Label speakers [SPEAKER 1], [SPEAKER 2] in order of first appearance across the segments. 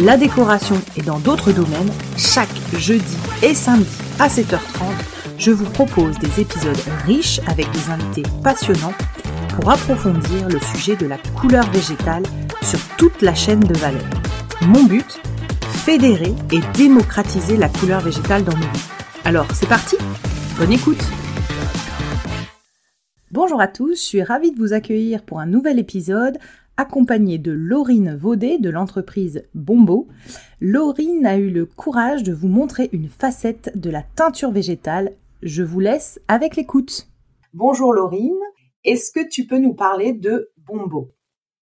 [SPEAKER 1] la décoration et dans d'autres domaines, chaque jeudi et samedi à 7h30, je vous propose des épisodes riches avec des invités passionnants pour approfondir le sujet de la couleur végétale sur toute la chaîne de valeur. Mon but Fédérer et démocratiser la couleur végétale dans nos vies. Alors, c'est parti Bonne écoute Bonjour à tous, je suis ravie de vous accueillir pour un nouvel épisode accompagnée de Laurine Vaudet de l'entreprise Bombo. Laurine a eu le courage de vous montrer une facette de la teinture végétale. Je vous laisse avec l'écoute. Bonjour Laurine, est-ce que tu peux nous parler de Bombo?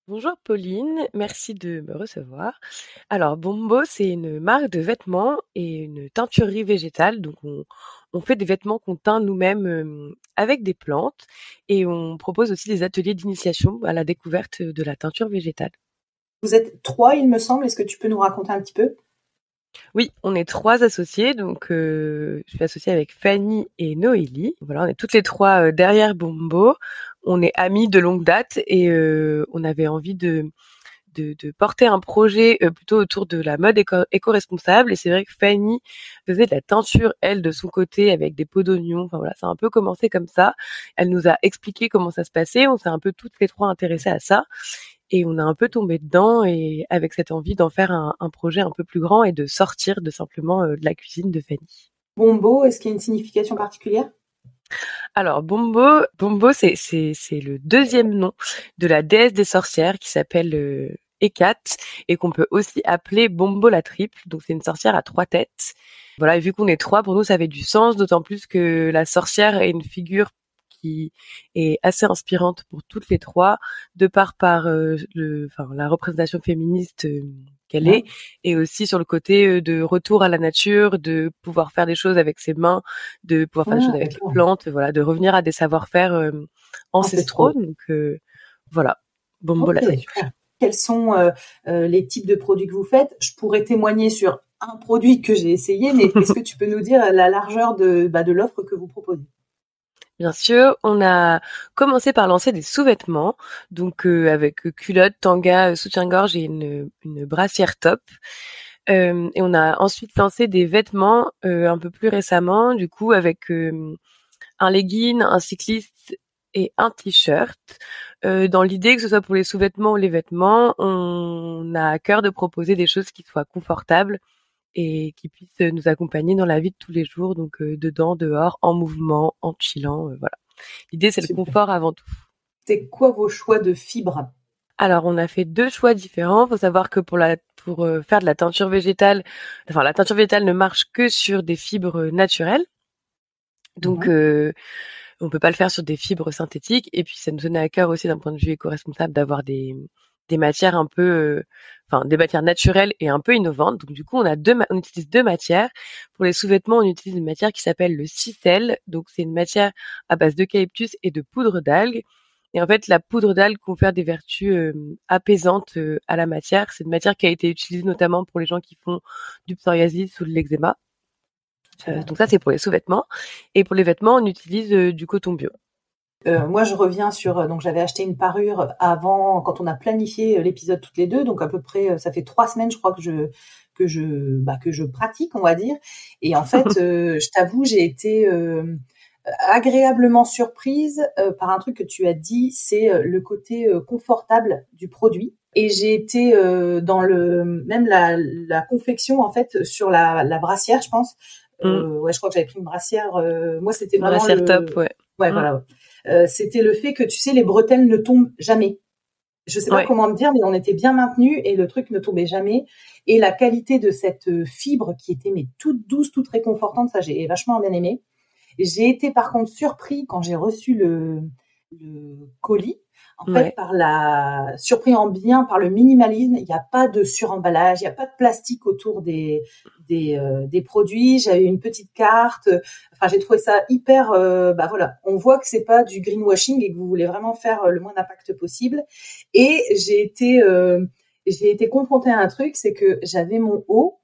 [SPEAKER 2] Bonjour Pauline, merci de me recevoir. Alors Bombo, c'est une marque de vêtements et une teinturerie végétale. Donc on, on fait des vêtements qu'on teint nous-mêmes avec des plantes et on propose aussi des ateliers d'initiation à la découverte de la teinture végétale.
[SPEAKER 3] Vous êtes trois, il me semble. Est-ce que tu peux nous raconter un petit peu?
[SPEAKER 2] Oui, on est trois associés, donc je suis associée avec Fanny et Noélie. Voilà, on est toutes les trois derrière Bombo. On est amis de longue date et on avait envie de de, porter un projet euh, plutôt autour de la mode éco-responsable. et c'est vrai que Fanny faisait de la teinture, elle, de son côté, avec des pots d'oignon. Enfin voilà, ça a un peu commencé comme ça. Elle nous a expliqué comment ça se passait. On s'est un peu toutes les trois intéressées à ça. Et on a un peu tombé dedans et avec cette envie d'en faire un, projet un peu plus grand et de sortir de simplement euh, de la cuisine de Fanny.
[SPEAKER 3] Bombo, est-ce qu'il y a une signification particulière?
[SPEAKER 2] Alors Bombo, Bombo c'est le deuxième nom de la déesse des sorcières qui s'appelle euh, Hécate et qu'on peut aussi appeler Bombo la triple. Donc c'est une sorcière à trois têtes. Voilà, et vu qu'on est trois, pour nous ça avait du sens, d'autant plus que la sorcière est une figure qui est assez inspirante pour toutes les trois, de par par euh, le, enfin, la représentation féministe euh, qu'elle est, et aussi sur le côté euh, de retour à la nature, de pouvoir faire des choses avec ses mains, de pouvoir faire des choses avec les plantes, voilà, de revenir à des savoir-faire ancestraux. Donc voilà, Bombo la triple
[SPEAKER 3] quels sont euh, euh, les types de produits que vous faites. Je pourrais témoigner sur un produit que j'ai essayé, mais est-ce que tu peux nous dire la largeur de, bah, de l'offre que vous proposez?
[SPEAKER 2] Bien sûr, on a commencé par lancer des sous-vêtements, donc euh, avec culotte, tanga, soutien-gorge et une, une, brassière top. et on a ensuite lancé des vêtements un peu plus récemment, du coup avec un legging, un cycliste et un t-shirt. Euh, dans l'idée que ce soit pour les sous-vêtements ou les vêtements, on a à cœur de proposer des choses qui soient confortables et qui puissent nous accompagner dans la vie de tous les jours, donc euh, dedans, dehors, en mouvement, en chillant, euh, voilà. L'idée c'est le confort avant tout.
[SPEAKER 3] C'est quoi vos choix de fibres?
[SPEAKER 2] Alors, on a fait deux choix différents. Il faut savoir que pour la pour faire de la teinture végétale, enfin la teinture végétale ne marche que sur des fibres naturelles. Donc, mmh on peut pas le faire sur des fibres synthétiques. Et puis ça nous tenait à cœur aussi d'un point de vue éco-responsable d'avoir des, des matières un peu, euh, enfin des matières naturelles et un peu innovantes. Donc du coup, on a deux, on utilise deux matières. Pour les sous-vêtements, on utilise une matière qui s'appelle le cicel. Donc c'est une matière à base d'eucalyptus et de poudre d'algues. Et en fait, la poudre d'algues confère des vertus euh, apaisantes euh, à la matière. C'est une matière qui a été utilisée notamment pour les gens qui font du psoriasis ou de l'eczéma. Euh, donc ça, c'est pour les sous-vêtements. Et pour les vêtements, on utilise euh, du coton bio.
[SPEAKER 3] Euh, moi, je reviens sur donc j'avais acheté une parure avant quand on a planifié l'épisode toutes les deux, donc à peu près ça fait trois semaines, je crois que je que je bah, que je pratique, on va dire. Et en fait, je t'avoue, j'ai été agréablement surprise par un truc que tu as dit, c'est le côté confortable du produit. Et j'ai été dans le même la, la confection en fait sur la, la brassière, je pense Mm. ouais, je crois que j'avais pris une brassière. moi, c'était vraiment
[SPEAKER 2] brassière
[SPEAKER 3] le...
[SPEAKER 2] top, ouais.
[SPEAKER 3] Ouais, voilà. c'était le fait que tu sais, les bretelles ne tombent jamais. Je sais pas comment me dire, mais on était bien maintenus et le truc ne tombait jamais. Et la qualité de cette fibre qui était mais toute douce, toute réconfortante, ça j'ai vachement bien aimé. J'ai été par contre surpris quand j'ai reçu le, le colis en fait, par la surpris en bien par le minimalisme, il n'y a pas de suremballage, il n'y a pas de plastique autour des des, euh, des produits. J'avais une petite carte. Enfin, j'ai trouvé ça hyper. Euh, bah voilà, on voit que c'est pas du greenwashing et que vous voulez vraiment faire euh, le moins d'impact possible. Et j'ai été j'ai été confrontée à un truc, c'est que j'avais mon haut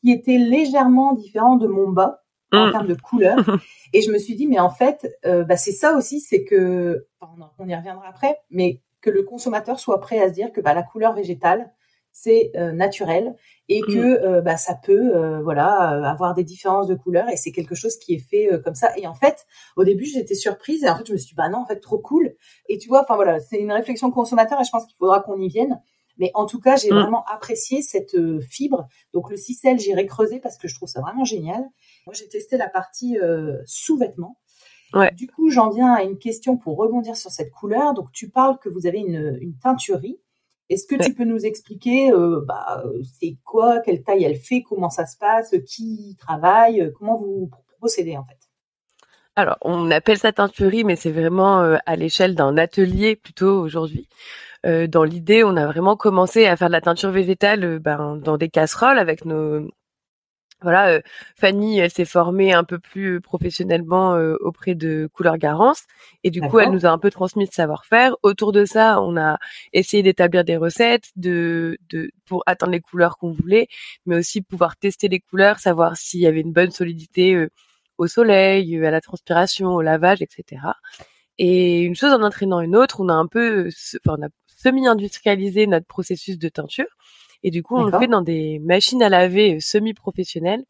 [SPEAKER 3] qui était légèrement différent de mon bas en mmh. termes de couleur. Et je me suis dit, mais en fait, euh, bah, c'est ça aussi, c'est que, on y reviendra après, mais que le consommateur soit prêt à se dire que bah, la couleur végétale, c'est euh, naturel et mmh. que euh, bah, ça peut voilà avoir des différences de couleur et c'est quelque chose qui est fait comme ça et en fait au début j'étais surprise et en fait je me suis dit bah non en fait trop cool et tu vois enfin voilà c'est une réflexion consommateur et je pense qu'il faudra qu'on y vienne mais en tout cas j'ai mmh. vraiment apprécié cette fibre donc le cicelle j'irai creuser parce que je trouve ça vraiment génial moi, j'ai testé la partie euh, sous-vêtements. Ouais. Du coup, j'en viens à une question pour rebondir sur cette couleur. Donc, tu parles que vous avez une, une teinturerie. Est-ce que tu peux nous expliquer euh, bah, c'est quoi, quelle taille elle fait, comment ça se passe, qui travaille, comment vous procédez en fait?
[SPEAKER 2] Alors, on appelle ça teinturerie, mais c'est vraiment euh, à l'échelle d'un atelier plutôt aujourd'hui. Euh, dans l'idée, on a vraiment commencé à faire de la teinture végétale ben, dans des casseroles avec nos, voilà, euh, Fanny, elle s'est formée un peu plus professionnellement euh, auprès de Couleur Garance et du coup, elle nous a un peu transmis ce savoir-faire. Autour de ça, on a essayé d'établir des recettes de, de pour atteindre les couleurs qu'on voulait, mais aussi pouvoir tester les couleurs, savoir s'il y avait une bonne solidité euh, au soleil, à la transpiration, au lavage, etc. Et une chose en entraînant une autre, on a un peu, enfin, on a semi-industrialisé notre processus de teinture. Et du coup, on le fait dans des machines à laver euh, semi-professionnelles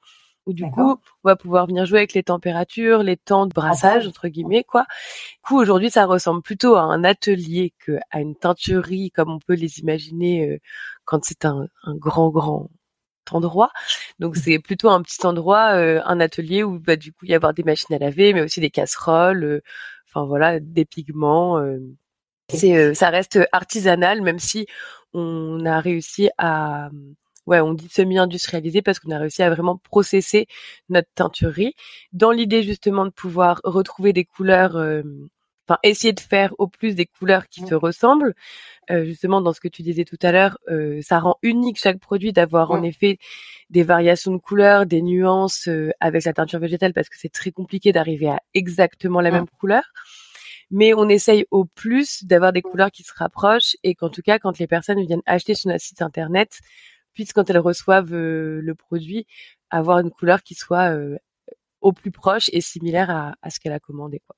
[SPEAKER 2] où du coup, on va pouvoir venir jouer avec les températures, les temps de brassage entre guillemets quoi. Du coup, aujourd'hui, ça ressemble plutôt à un atelier que à une teinturerie comme on peut les imaginer euh, quand c'est un, grand grand endroit. Donc c'est plutôt un petit endroit, euh, un atelier où bah, du coup y avoir des machines à laver, mais aussi des casseroles, enfin voilà, des pigments. c'est ça reste artisanal, même si on a réussi à ouais, on dit semi-industrialisé parce qu'on a réussi à vraiment processer notre teinturerie dans l'idée justement de pouvoir retrouver des couleurs euh, enfin essayer de faire au plus des couleurs qui se ressemblent. Euh, justement dans ce que tu disais tout à l'heure euh, ça rend unique chaque produit d'avoir en effet des variations de couleurs des nuances avec la teinture végétale parce que c'est très compliqué d'arriver à exactement la même couleur mais on essaye au plus d'avoir des couleurs qui se rapprochent et qu'en tout cas, quand les personnes viennent acheter sur notre site internet, puissent quand elles reçoivent euh, le produit, avoir une couleur qui soit euh, au plus proche et similaire à, ce qu'elle a commandé. Quoi.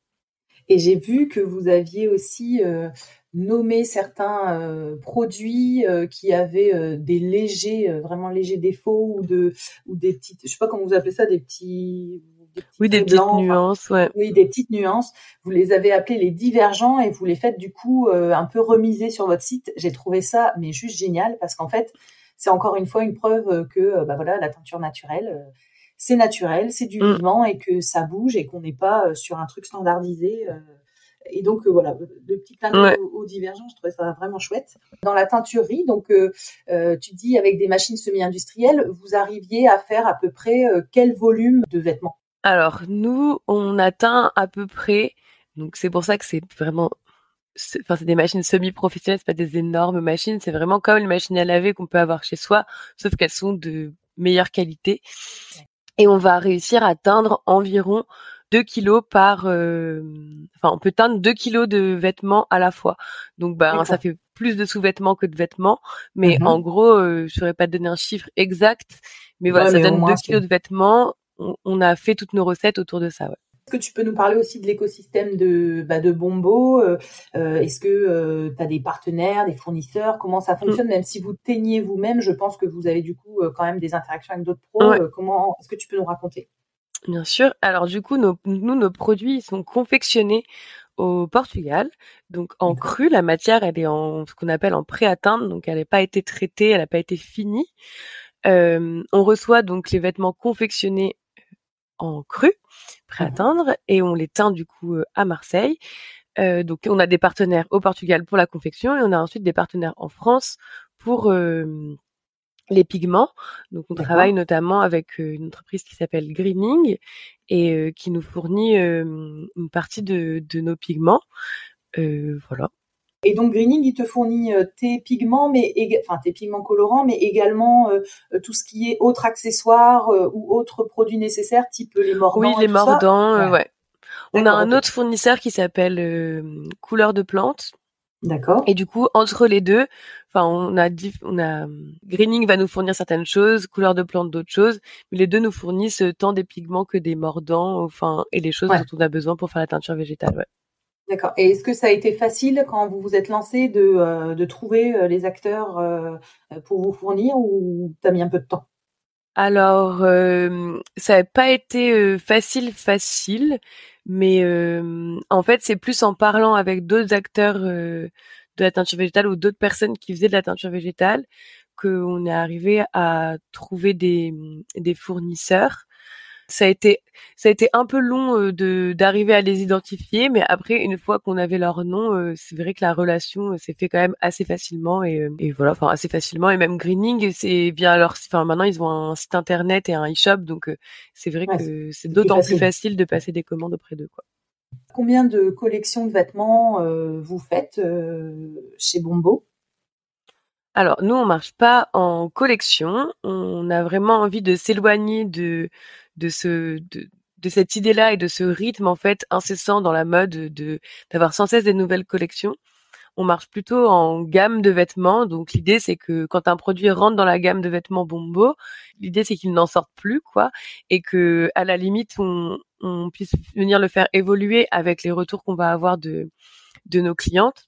[SPEAKER 3] Et j'ai vu que vous aviez aussi euh, nommé certains produits qui avaient des légers, vraiment légers défauts ou de ou des petites, je sais pas comment vous appelez ça, des petits
[SPEAKER 2] oui, des petites nuances, ouais.
[SPEAKER 3] Oui, des petites nuances. Vous les avez appelés les divergents et vous les faites du coup euh, un peu remiser sur votre site. J'ai trouvé ça mais juste génial parce qu'en fait, c'est encore une fois une preuve que euh, bah voilà, la teinture naturelle, euh, c'est naturel, c'est du mm. vivant et que ça bouge et qu'on n'est pas sur un truc standardisé. et donc voilà, le petit clin d'œil aux, divergents, je trouvais ça vraiment chouette. Dans la teinturerie, donc tu dis avec des machines semi-industrielles, vous arriviez à faire à peu près quel volume de vêtements?
[SPEAKER 2] Alors, nous, on atteint à peu près, donc c'est pour ça que c'est vraiment, enfin, c'est des machines semi-professionnelles, c'est pas des énormes machines, c'est vraiment comme les machines à laver qu'on peut avoir chez soi, sauf qu'elles sont de meilleure qualité. Et on va réussir à atteindre environ 2 kilos par, euh, enfin, on peut teindre 2 kilos de vêtements à la fois. Donc, ben, ça fait plus de sous-vêtements que de vêtements, mais mmh en gros, euh, je saurais pas donner un chiffre exact, mais voilà, ça donne 2 kilos de vêtements on, a fait toutes nos recettes autour de ça.
[SPEAKER 3] Est-ce que tu peux nous parler aussi de l'écosystème de, bah, de Bombo euh, euh, Est-ce que euh, tu as des partenaires, des fournisseurs Comment ça fonctionne? Même si vous teignez vous-même, je pense que vous avez du coup quand même des interactions avec d'autres pros. comment Est-ce que tu peux nous raconter?
[SPEAKER 2] Bien sûr. Alors du coup, nos, nous, nos produits sont confectionnés au Portugal. Donc en cru, la matière, elle est en ce qu'on appelle en pré-atteinte, donc elle n'a pas été traitée, elle n'a pas été finie. on reçoit donc les vêtements confectionnés en cru, prêt à mmh teindre, et on les teint du coup à Marseille. donc on a des partenaires au Portugal pour la confection et on a ensuite des partenaires en France pour les pigments. Donc on travaille notamment avec une entreprise qui s'appelle Greening et qui nous fournit une partie de, de nos pigments. voilà.
[SPEAKER 3] Et donc Greening, il te fournit euh, tes pigments, mais enfin tes pigments colorants, mais également euh, euh, tout ce qui est autres accessoires ou autres produits nécessaires, type les mordants.
[SPEAKER 2] Oui, les mordants, ouais. On a un autre fournisseur qui s'appelle Couleur de plantes.
[SPEAKER 3] D'accord.
[SPEAKER 2] Et du coup, entre les deux, enfin, on a, on a Greening va nous fournir certaines choses, Couleur de plantes d'autres choses, mais les deux nous fournissent tant des pigments que des mordants, enfin, et les choses dont on a besoin pour faire la teinture végétale. Ouais.
[SPEAKER 3] D'accord. Et est-ce que ça a été facile quand vous vous êtes lancé de, euh, de trouver euh, les acteurs euh, pour vous fournir ou t'as mis un peu de temps?
[SPEAKER 2] Alors, ça n'a pas été facile, facile, mais en fait, c'est plus en parlant avec d'autres acteurs de la teinture végétale ou d'autres personnes qui faisaient de la teinture végétale qu'on est arrivé à trouver des, des fournisseurs ça a été ça a été un peu long euh, de d'arriver à les identifier, mais après une fois qu'on avait leur nom, euh, c'est vrai que la relation euh, s'est fait quand même assez facilement et, et voilà, enfin assez facilement. Et même Greening, c'est bien alors enfin maintenant ils ont un site internet et un e-shop donc c'est vrai que c'est d'autant plus facile. de passer des commandes auprès d'eux quoi.
[SPEAKER 3] Combien de collections de vêtements vous faites chez Bombo?
[SPEAKER 2] Alors nous on marche pas en collection, on a vraiment envie de s'éloigner de de ce de, de cette idée-là et de ce rythme en fait incessant dans la mode de d'avoir sans cesse des nouvelles collections. On marche plutôt en gamme de vêtements. Donc l'idée c'est que quand un produit rentre dans la gamme de vêtements Bombo, l'idée c'est qu'il n'en sorte plus quoi et que à la limite on, on puisse venir le faire évoluer avec les retours qu'on va avoir de de nos clientes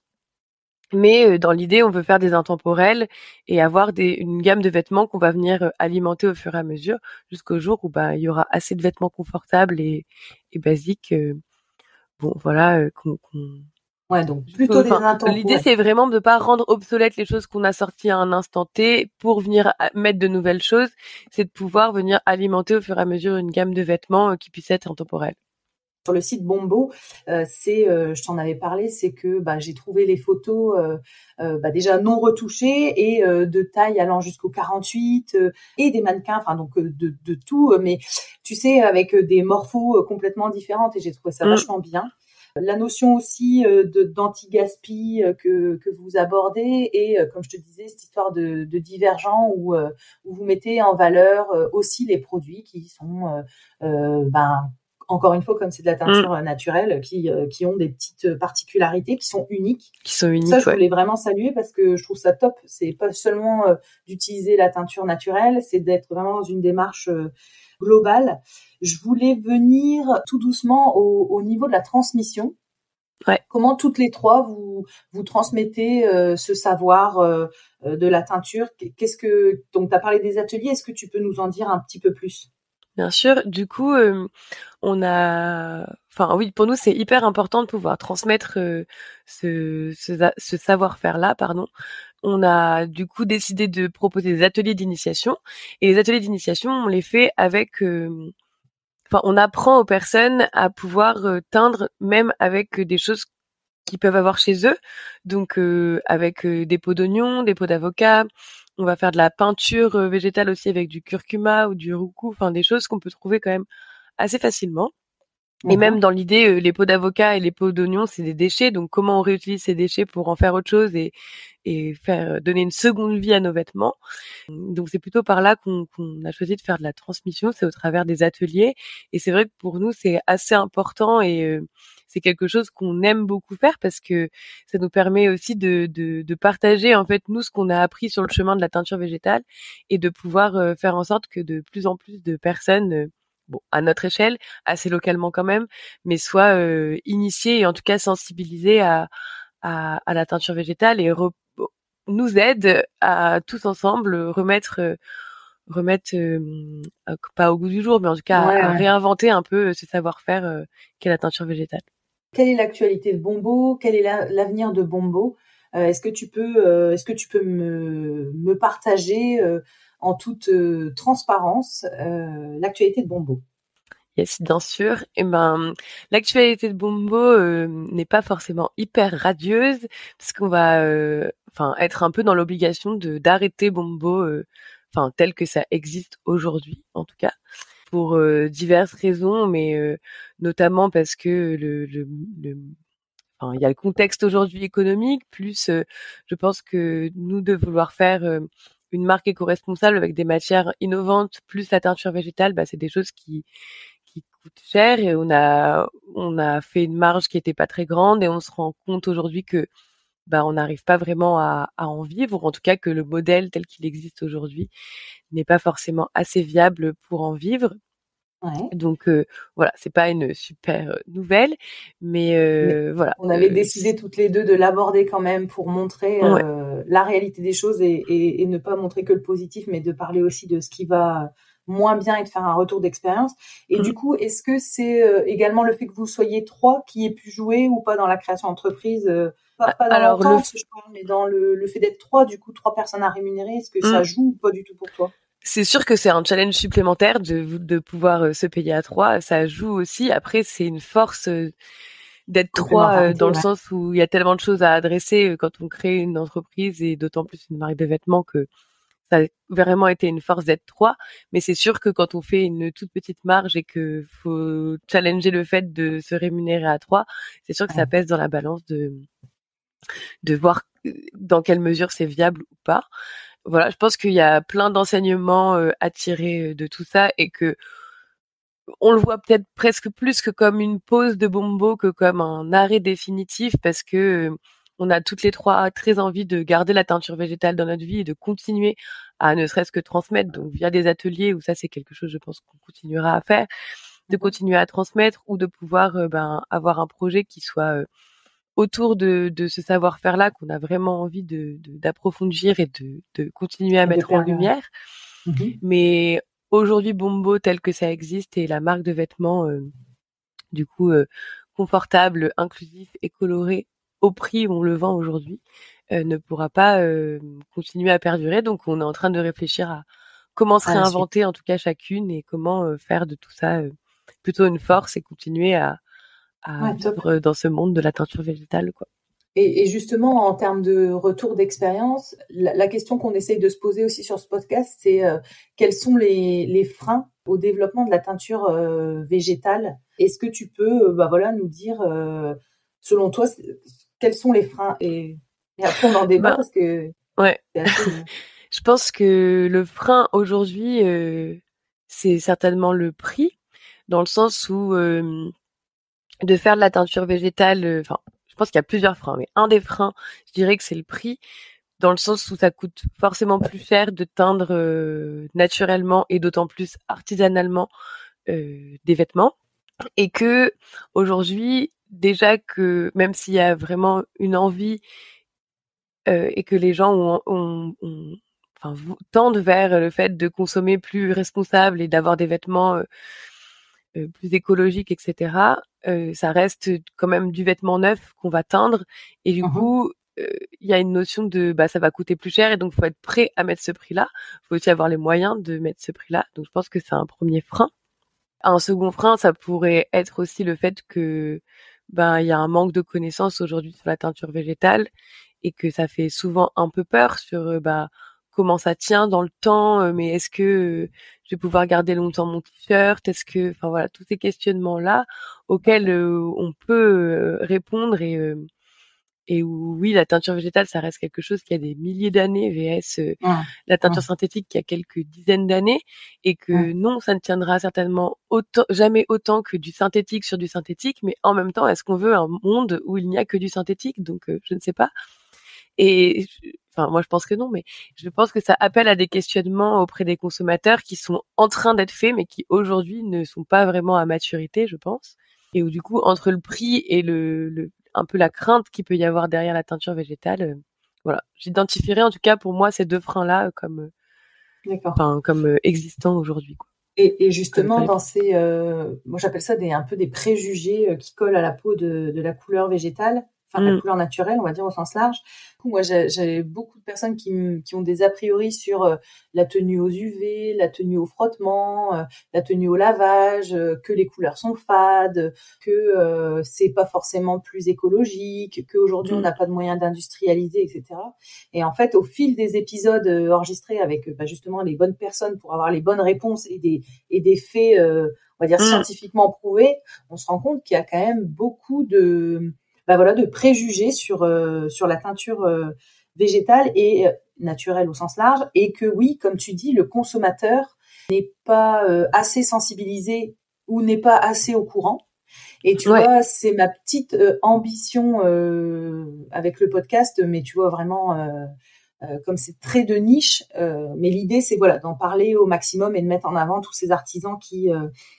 [SPEAKER 2] mais dans l'idée, on veut faire des intemporels et avoir des, une gamme de vêtements qu'on va venir alimenter au fur et à mesure jusqu'au jour où bah il y aura assez de vêtements confortables et, et basiques. bon, voilà, qu'on,
[SPEAKER 3] Ouais, donc plutôt des intemporels.
[SPEAKER 2] L'idée, c'est vraiment de ne pas rendre obsolètes les choses qu'on a sorties à un instant T pour venir mettre de nouvelles choses. C'est de pouvoir venir alimenter au fur et à mesure une gamme de vêtements qui puisse être intemporelle
[SPEAKER 3] sur le site Bombo, euh, c'est, euh, je t'en avais parlé, c'est que bah, j'ai trouvé les photos euh, bah, déjà non retouchées et de taille allant jusqu'au 48 et des mannequins, enfin donc de, de, tout, mais tu sais avec des morphos complètement différentes et j'ai trouvé ça mmh. vachement bien. La notion aussi de d'anti-gaspi que, que vous abordez et comme je te disais cette histoire de, de divergent où, où vous mettez en valeur aussi les produits qui sont ben encore une fois, comme c'est de la mm. teinture euh, naturelle, qui, euh, qui ont des petites euh, particularités, qui sont uniques.
[SPEAKER 2] Qui sont uniques.
[SPEAKER 3] Ça, je voulais vraiment saluer parce que je trouve ça top. C'est pas seulement d'utiliser la teinture naturelle, c'est d'être vraiment dans une démarche globale. Je voulais venir tout doucement au, au niveau de la transmission.
[SPEAKER 2] Ouais.
[SPEAKER 3] Comment toutes les trois vous vous transmettez ce savoir de la teinture? Qu'est-ce que donc tu as parlé des ateliers Est-ce que tu peux nous en dire un petit peu plus?
[SPEAKER 2] Bien sûr. Du coup, euh, on a, enfin oui, pour nous c'est hyper important de pouvoir transmettre euh, ce, savoir-faire-là, pardon. On a du coup décidé de proposer des ateliers d'initiation et les ateliers d'initiation, on les fait avec, euh, enfin, on apprend aux personnes à pouvoir teindre même avec des choses qu'ils peuvent avoir chez eux, donc avec des pots d'oignons, des pots d'avocat, on va faire de la peinture euh, végétale aussi avec du curcuma ou du roucou, enfin des choses qu'on peut trouver quand même assez facilement. Et même dans l'idée, euh, les pots d'avocat et les pots d'oignon, c'est des déchets. Donc, comment on réutilise ces déchets pour en faire autre chose et, et faire euh, donner une seconde vie à nos vêtements? Donc, c'est plutôt par là qu'on a choisi de faire de la transmission. C'est au travers des ateliers. Et c'est vrai que pour nous, c'est assez important et c'est quelque chose qu'on aime beaucoup faire parce que ça nous permet aussi de, de, de partager en fait nous ce qu'on a appris sur le chemin de la teinture végétale et de pouvoir euh, faire en sorte que de plus en plus de personnes euh, bon, à notre échelle, assez localement quand même, mais soient euh, initiées et en tout cas sensibilisées à, à, à la teinture végétale et nous aident à tous ensemble remettre remettre pas au goût du jour mais en tout cas à, réinventer un peu ce savoir-faire qu'est la teinture végétale.
[SPEAKER 3] Quelle est l'actualité de Bombo? Quel est l'avenir de Bombo? Euh, Est-ce que tu peux, est-ce que tu peux me, me partager en toute transparence l'actualité de Bombo
[SPEAKER 2] Yes, bien sûr. Et eh ben, l'actualité de Bombo n'est pas forcément hyper radieuse parce qu'on va, enfin, être un peu dans l'obligation de d'arrêter Bombo, enfin, tel que ça existe aujourd'hui, en tout cas, pour diverses raisons, mais notamment parce que le, le, il y a le contexte aujourd'hui économique, plus je pense que nous de vouloir faire une marque éco-responsable avec des matières innovantes, plus la teinture végétale, bah, c'est des choses qui qui coûtent cher et on a on a fait une marge qui était pas très grande et on se rend compte aujourd'hui que bah on n'arrive pas vraiment à, à en vivre, ou en tout cas que le modèle tel qu'il existe aujourd'hui n'est pas forcément assez viable pour en vivre. Ouais. Donc euh, voilà, c'est pas une super nouvelle, mais, euh, voilà.
[SPEAKER 3] On avait décidé toutes les deux de l'aborder quand même pour montrer euh, la réalité des choses et, et, et, ne pas montrer que le positif, mais de parler aussi de ce qui va moins bien et de faire un retour d'expérience. Et mmh. du coup, est-ce que c'est également le fait que vous soyez trois qui ait pu jouer ou pas dans la création d'entreprise pas, pas, dans Alors, le... je mais dans le, le fait d'être trois, du coup, trois personnes à rémunérer, est-ce que ça mmh. joue ou pas du tout pour toi?
[SPEAKER 2] C'est sûr que c'est un challenge supplémentaire de, de pouvoir euh, se payer à trois. Ça joue aussi. Après, c'est une force euh, d'être trois euh, dans le sens où il y a tellement de choses à adresser quand on crée une entreprise et d'autant plus une marque de vêtements que ça a vraiment été une force d'être trois. Mais c'est sûr que quand on fait une toute petite marge et que faut challenger le fait de se rémunérer à trois, c'est sûr que ça pèse dans la balance de de voir dans quelle mesure c'est viable ou pas voilà, je pense qu'il y a plein d'enseignements euh, à tirer euh, de tout ça et que on le voit peut-être presque plus que comme une pause de bombo que comme un arrêt définitif parce que euh, on a toutes les trois très envie de garder la teinture végétale dans notre vie et de continuer à ne serait-ce que transmettre. Donc via des ateliers où ça c'est quelque chose je pense qu'on continuera à faire de continuer à transmettre ou de pouvoir ben avoir un projet qui soit autour de, de ce savoir-faire-là qu'on a vraiment envie de d'approfondir et de, de, continuer à mettre en lumière. Mmh Mais aujourd'hui, Bombo tel que ça existe et la marque de vêtements, euh, du coup, euh, confortable, inclusif et coloré au prix où on le vend aujourd'hui, euh, ne pourra pas continuer à perdurer. Donc, on est en train de réfléchir à comment se réinventer, en tout cas chacune, et comment faire de tout ça plutôt une force et continuer à, à vivre dans ce monde de la teinture végétale, quoi.
[SPEAKER 3] Et, et justement, en termes de retour d'expérience, la, la, question qu'on essaye de se poser aussi sur ce podcast, c'est euh, quels sont les, les, freins au développement de la teinture euh, végétale? Est-ce que tu peux, euh, bah voilà, nous dire, selon toi, quels sont les freins? Et, et, après on en débat bah, parce que
[SPEAKER 2] ouais. Je pense que le frein aujourd'hui, c'est certainement le prix, dans le sens où de faire de la teinture végétale, euh, enfin, je pense qu'il y a plusieurs freins, mais un des freins, je dirais que c'est le prix, dans le sens où ça coûte forcément plus cher de teindre euh, naturellement et d'autant plus artisanalement euh, des vêtements, et que aujourd'hui, déjà que même s'il y a vraiment une envie et que les gens ont, ont, ont enfin, tendent vers le fait de consommer plus responsable et d'avoir des vêtements euh, plus écologiques, etc. Euh, ça reste quand même du vêtement neuf qu'on va teindre et du mmh coup euh, il y a une notion de bah ça va coûter plus cher et donc faut être prêt à mettre ce prix-là. Faut aussi avoir les moyens de mettre ce prix-là. Donc je pense que c'est un premier frein. Un second frein, ça pourrait être aussi le fait que ben il y a un manque de connaissances aujourd'hui sur la teinture végétale et que ça fait souvent un peu peur sur bah comment ça tient dans le temps, euh, mais est-ce que euh, je vais pouvoir garder longtemps mon t-shirt? Est-ce que, enfin voilà, tous ces questionnements-là auxquels euh, on peut répondre et et où oui, la teinture végétale, ça reste quelque chose qui a des milliers d'années, VS la teinture synthétique qui a quelques dizaines d'années, et que non, ça ne tiendra certainement autant, jamais autant que du synthétique sur du synthétique, mais en même temps, est-ce qu'on veut un monde où il n'y a que du synthétique? Donc, je ne sais pas. Et enfin, moi, je pense que non, mais je pense que ça appelle à des questionnements auprès des consommateurs qui sont en train d'être faits, mais qui aujourd'hui ne sont pas vraiment à maturité, je pense. Et où du coup, entre le prix et le, le un peu la crainte qu'il peut y avoir derrière la teinture végétale, euh, voilà, j'identifierais en tout cas pour moi ces deux freins-là comme, enfin, comme euh, existants aujourd'hui.
[SPEAKER 3] Et, et, justement, dans ces, euh, moi j'appelle ça des un peu des préjugés qui collent à la peau de, de la couleur végétale enfin la mm. couleur naturelle, on va dire au sens large. Moi, j'ai beaucoup de personnes qui, qui, ont des a priori sur euh, la tenue aux UV, la tenue au frottement, euh, la tenue au lavage, euh, que les couleurs sont fades, que c'est pas forcément plus écologique, qu'aujourd'hui on mm. n'a pas de moyens d'industrialiser, etc. Et en fait, au fil des épisodes enregistrés avec bah, justement les bonnes personnes pour avoir les bonnes réponses et des et des faits, on va dire mm. scientifiquement prouvés, on se rend compte qu'il y a quand même beaucoup de bah voilà, de préjugés sur euh, sur la teinture euh, végétale et euh, naturelle au sens large, et que oui, comme tu dis, le consommateur n'est pas assez sensibilisé ou n'est pas assez au courant. Et tu vois, c'est ma petite ambition avec le podcast, mais tu vois vraiment comme c'est très de niche. mais l'idée, c'est voilà d'en parler au maximum et de mettre en avant tous ces artisans qui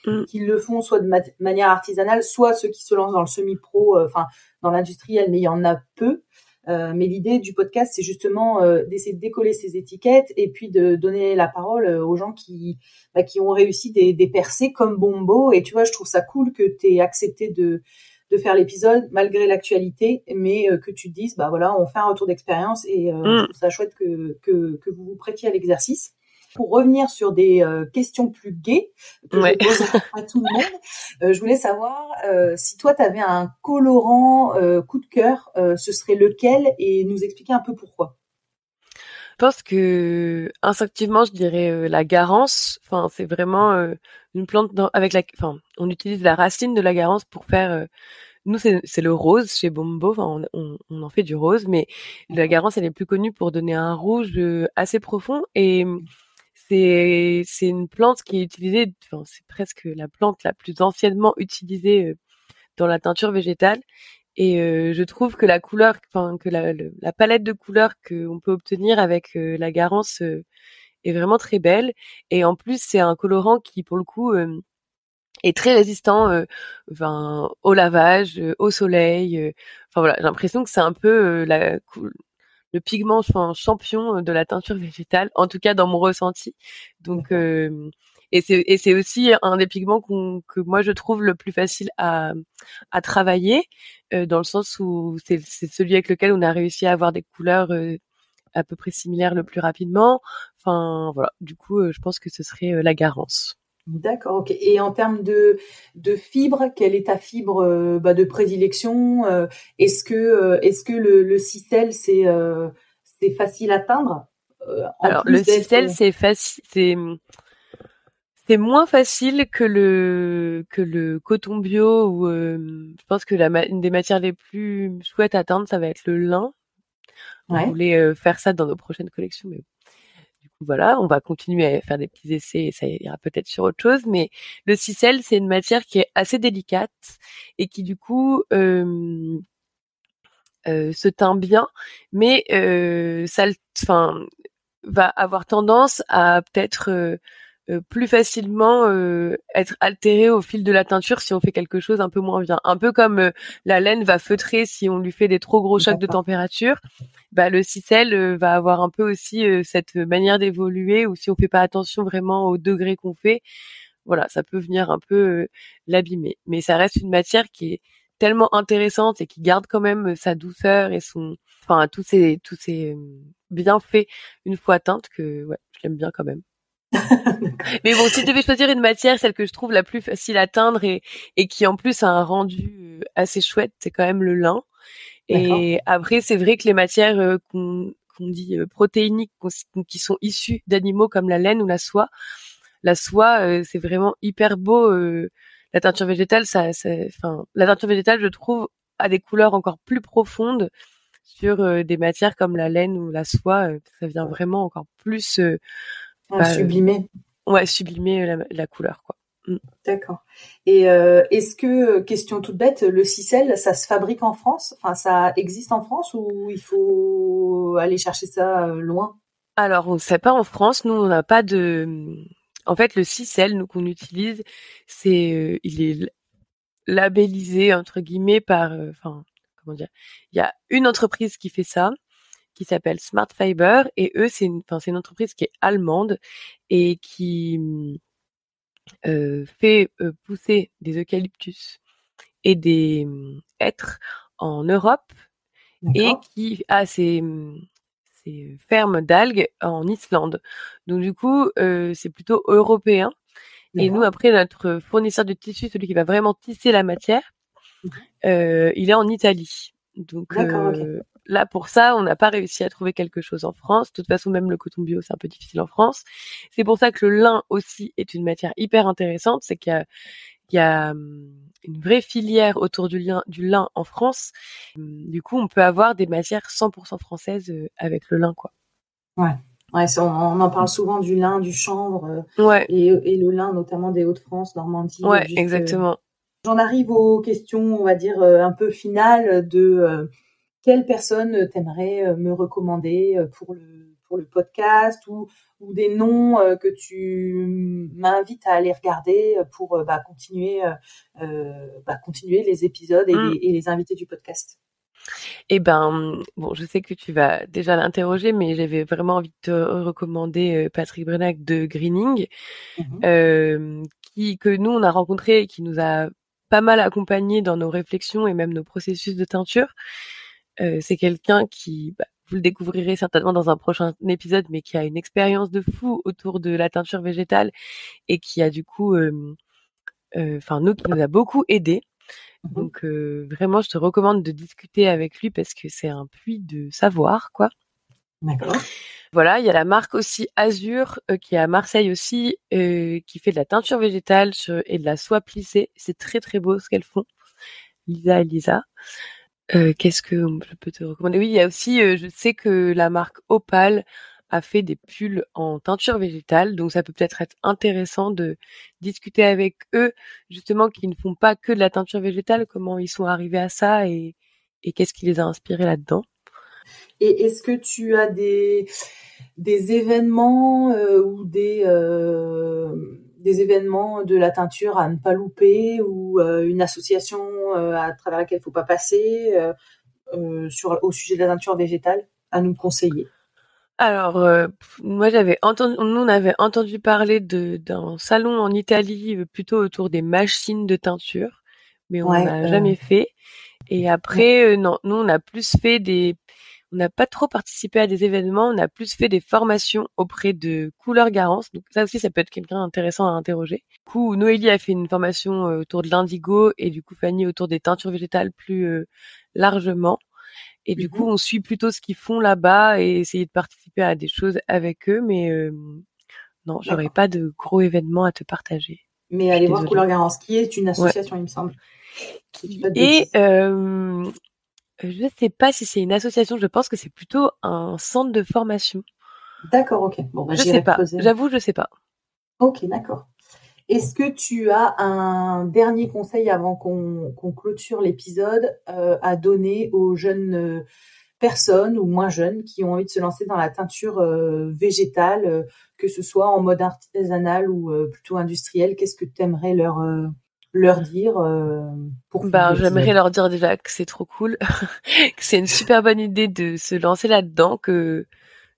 [SPEAKER 3] mm. qui le font soit de manière artisanale, soit ceux qui se lancent dans le semi-pro. Enfin, dans l'industriel, mais il y en a peu. Euh, mais l'idée du podcast, c'est justement euh, d'essayer de décoller ces étiquettes et puis de donner la parole euh, aux gens qui bah, qui ont réussi des, des percées comme Bombo. Et tu vois, je trouve ça cool que tu aies accepté de de faire l'épisode malgré l'actualité, mais que tu te dises, bah voilà, on fait un retour d'expérience et mm. je trouve ça chouette que, que, que vous vous prêtiez à l'exercice. Pour revenir sur des euh, questions plus gaies que je pose à tout le monde, euh, je voulais savoir euh, si toi tu avais un colorant coup de cœur, ce serait lequel et nous expliquer un peu pourquoi.
[SPEAKER 2] Je pense que instinctivement, je dirais la garance. Enfin, c'est vraiment une plante avec la. Enfin, on utilise la racine de la garance pour faire nous c'est le rose chez Bombo enfin, on, on, en fait du rose mais la garance elle est plus connue pour donner un rouge assez profond et c'est c'est une plante qui est utilisée, enfin, c'est presque la plante la plus anciennement utilisée euh, dans la teinture végétale. Et euh, je trouve que la couleur, enfin que la, la palette de couleurs qu'on peut obtenir avec euh, la garance est vraiment très belle. Et en plus, c'est un colorant qui, pour le coup, est très résistant enfin, au lavage, au soleil. Enfin voilà, j'ai l'impression que c'est un peu la, le pigment champion euh, de la teinture végétale, en tout cas dans mon ressenti. Donc euh, et c'est et c'est aussi un des pigments que moi je trouve le plus facile à à travailler euh, dans le sens où c'est c'est celui avec lequel on a réussi à avoir des couleurs à peu près similaires le plus rapidement. Enfin voilà, du coup je pense que ce serait la garance.
[SPEAKER 3] D'accord. Et en termes de, de fibre, quelle est ta fibre euh, bah, de prédilection euh, Est-ce que, euh, est-ce que le, le c'est c'est facile à atteindre
[SPEAKER 2] Alors le cicel, c'est facile, c'est moins facile que le que le coton bio ou je pense que la une des matières les plus chouettes à atteindre, ça va être le lin. On voulait faire ça dans nos prochaines collections, mais voilà, on va continuer à faire des petits essais et ça ira peut-être sur autre chose. Mais le cicel, c'est une matière qui est assez délicate et qui du coup euh, euh, se teint bien, mais euh, ça, enfin, va avoir tendance à peut-être euh, plus facilement euh, être altéré au fil de la teinture si on fait quelque chose un peu moins bien. Un peu comme euh, la laine va feutrer si on lui fait des trop gros chocs de température, bah le cicel va avoir un peu aussi cette manière d'évoluer ou si on fait pas attention vraiment au degré qu'on fait, voilà, ça peut venir un peu l'abîmer. Mais ça reste une matière qui est tellement intéressante et qui garde quand même sa douceur et son, enfin tous ses tous ses bienfaits une fois teinte que ouais, je l'aime bien quand même. Mais bon, si je devais choisir une matière, celle que je trouve la plus facile à teindre et, et qui en plus a un rendu euh, assez chouette, c'est quand même le lin. Et après, c'est vrai que les matières euh, qu'on dit euh, protéiniques, qui sont issues d'animaux comme la laine ou la soie, la soie, c'est vraiment hyper beau. la teinture végétale, ça, enfin, la teinture végétale, je trouve, a des couleurs encore plus profondes sur des matières comme la laine ou la soie. ça vient vraiment encore plus
[SPEAKER 3] bah, sublimer.
[SPEAKER 2] Ouais, sublimer la, la couleur, quoi.
[SPEAKER 3] Mm. D'accord. Et euh, est-ce que, question toute bête, le cicel, ça se fabrique en France? Enfin, ça existe en France ou il faut aller chercher ça euh, loin?
[SPEAKER 2] Alors, on ne sait pas en France. Nous, on n'a pas de. En fait, le cicel, nous qu'on utilise, c'est, euh, il est labellisé entre guillemets par, enfin, comment dire? Il y a une entreprise qui fait ça qui s'appelle Smart Fiber et eux c'est une, enfin, c'est une entreprise qui est allemande et qui euh, fait euh, pousser des eucalyptus et des euh, hêtres en Europe et qui a ses, ses fermes d'algues en Islande. Donc du coup, euh, c'est plutôt européen. Et nous, après, notre fournisseur de tissu, celui qui va vraiment tisser la matière, mmh euh, il est en Italie. Donc euh, là, pour ça, on n'a pas réussi à trouver quelque chose en France. De toute façon, même le coton bio, c'est un peu difficile en France. C'est pour ça que le lin aussi est une matière hyper intéressante. C'est qu'il y a, il y a hum, une vraie filière autour du lin, du lin en France. Hum, du coup, on peut avoir des matières 100% françaises euh, avec le lin, quoi.
[SPEAKER 3] Ouais. Ouais, on, en parle souvent du lin, du chanvre, euh, ouais. et, le lin notamment des Hauts-de-France, Normandie.
[SPEAKER 2] Ouais, exactement.
[SPEAKER 3] J'en arrive aux questions, on va dire euh, un peu finales de quelle personne t'aimerais me recommander pour le pour le podcast ou, ou des noms euh, que tu m'invites à aller regarder pour euh, bah, continuer, euh, bah, continuer les épisodes et, mm. les, et les invités du podcast?
[SPEAKER 2] Eh ben, bon, je sais que tu vas déjà l'interroger, mais j'avais vraiment envie de te recommander Patrick Brenac de Greening, euh, qui que nous on a rencontré et qui nous a pas mal accompagné dans nos réflexions et même nos processus de teinture. Euh, c'est quelqu'un qui, bah, vous le découvrirez certainement dans un prochain épisode, mais qui a une expérience de fou autour de la teinture végétale et qui a du coup, euh, euh, enfin nous, qui nous a beaucoup aidé. Mmh Donc euh, vraiment, je te recommande de discuter avec lui parce que c'est un puits de savoir, quoi.
[SPEAKER 3] D'accord.
[SPEAKER 2] Voilà, il y a la marque aussi Azur qui est à Marseille aussi, qui fait de la teinture végétale et de la soie plissée. C'est très très beau ce qu'elles font, Lisa et Lisa. Euh, qu'est-ce que je peux te recommander? Oui, il y a aussi, euh, je sais que la marque Opal a fait des pulls en teinture végétale, donc ça peut peut-être être intéressant de discuter avec eux, justement, qui ne font pas que de la teinture végétale, comment ils sont arrivés à ça et, et qu'est-ce qui les a inspirés là-dedans?
[SPEAKER 3] Et est-ce que tu as des, des événements euh, ou des des événements de la teinture à ne pas louper ou euh, une association euh, à travers laquelle il ne faut pas passer euh, sur, au sujet de la teinture végétale à nous conseiller.
[SPEAKER 2] Alors, moi, j'avais entendu, nous, on avait entendu parler de d'un salon en Italie plutôt autour des machines de teinture, mais on n'a jamais fait. Et après, non, nous, on a plus fait des on n'a pas trop participé à des événements, on a plus fait des formations auprès de Couleur Garance. Donc ça aussi, ça peut être quelqu'un intéressant à interroger. Du coup, Noélie a fait une formation euh, autour de l'indigo et du coup Fanny autour des teintures végétales plus euh, largement. Et du coup, mhm. on suit plutôt ce qu'ils font là-bas et essayer de participer à des choses avec eux. Mais euh, non, j'aurais pas de gros événements à te partager.
[SPEAKER 3] Mais allez voir Couleur Garance, qui est une association, il me semble.
[SPEAKER 2] Et euh, je ne sais pas si c'est une association, je pense que c'est plutôt un centre de formation.
[SPEAKER 3] D'accord, ok.
[SPEAKER 2] Bon, bah, je sais pas. J'avoue, je sais pas.
[SPEAKER 3] Ok, d'accord. Est-ce que tu as un dernier conseil avant qu'on clôture l'épisode euh, à donner aux jeunes euh, personnes ou moins jeunes qui ont envie de se lancer dans la teinture euh, végétale, que ce soit en mode artisanal ou plutôt industriel Qu'est-ce que tu aimerais leur leur dire euh,
[SPEAKER 2] pour ben j'aimerais leur dire déjà que c'est trop cool que c'est une super bonne idée de se lancer là-dedans que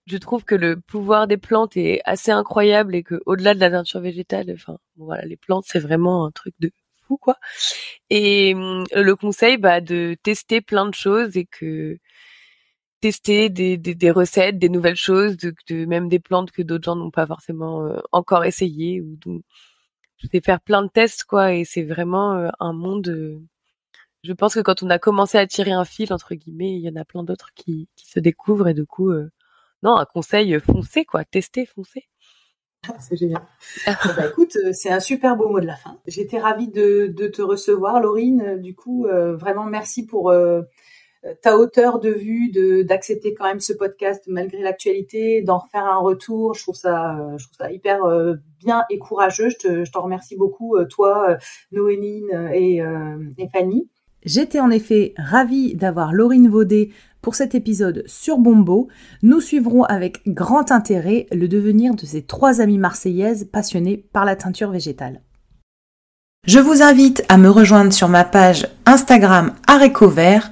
[SPEAKER 2] je trouve que le pouvoir des plantes est assez incroyable et que au-delà de la nature végétale enfin voilà les plantes c'est vraiment un truc de fou quoi. Et hum, le conseil bah de tester plein de choses et que tester des, des, des recettes des nouvelles choses de, de même des plantes que d'autres gens n'ont pas forcément euh, encore essayé ou c'est faire plein de tests quoi et c'est vraiment un monde je pense que quand on a commencé à tirer un fil entre guillemets il y en a plein d'autres qui, qui se découvrent et du coup euh, non un conseil foncez quoi tester foncez
[SPEAKER 3] ah, c'est génial. bah, écoute, c'est un super beau mot de la fin. J'étais ravie de, de, te recevoir, Laurine. Du coup, vraiment merci pour ta hauteur de vue, de d'accepter quand même ce podcast malgré l'actualité, d'en refaire un retour. Je trouve ça, euh, je trouve ça hyper euh, bien et courageux. Je te, je t'en remercie beaucoup, euh, toi, Noéline et, et Fanny.
[SPEAKER 1] J'étais en effet ravie d'avoir Laurine Vaudet pour cet épisode sur Bombo. Nous suivrons avec grand intérêt le devenir de ces trois amies marseillaises passionnées par la teinture végétale. Je vous invite à me rejoindre sur ma page Instagram Vert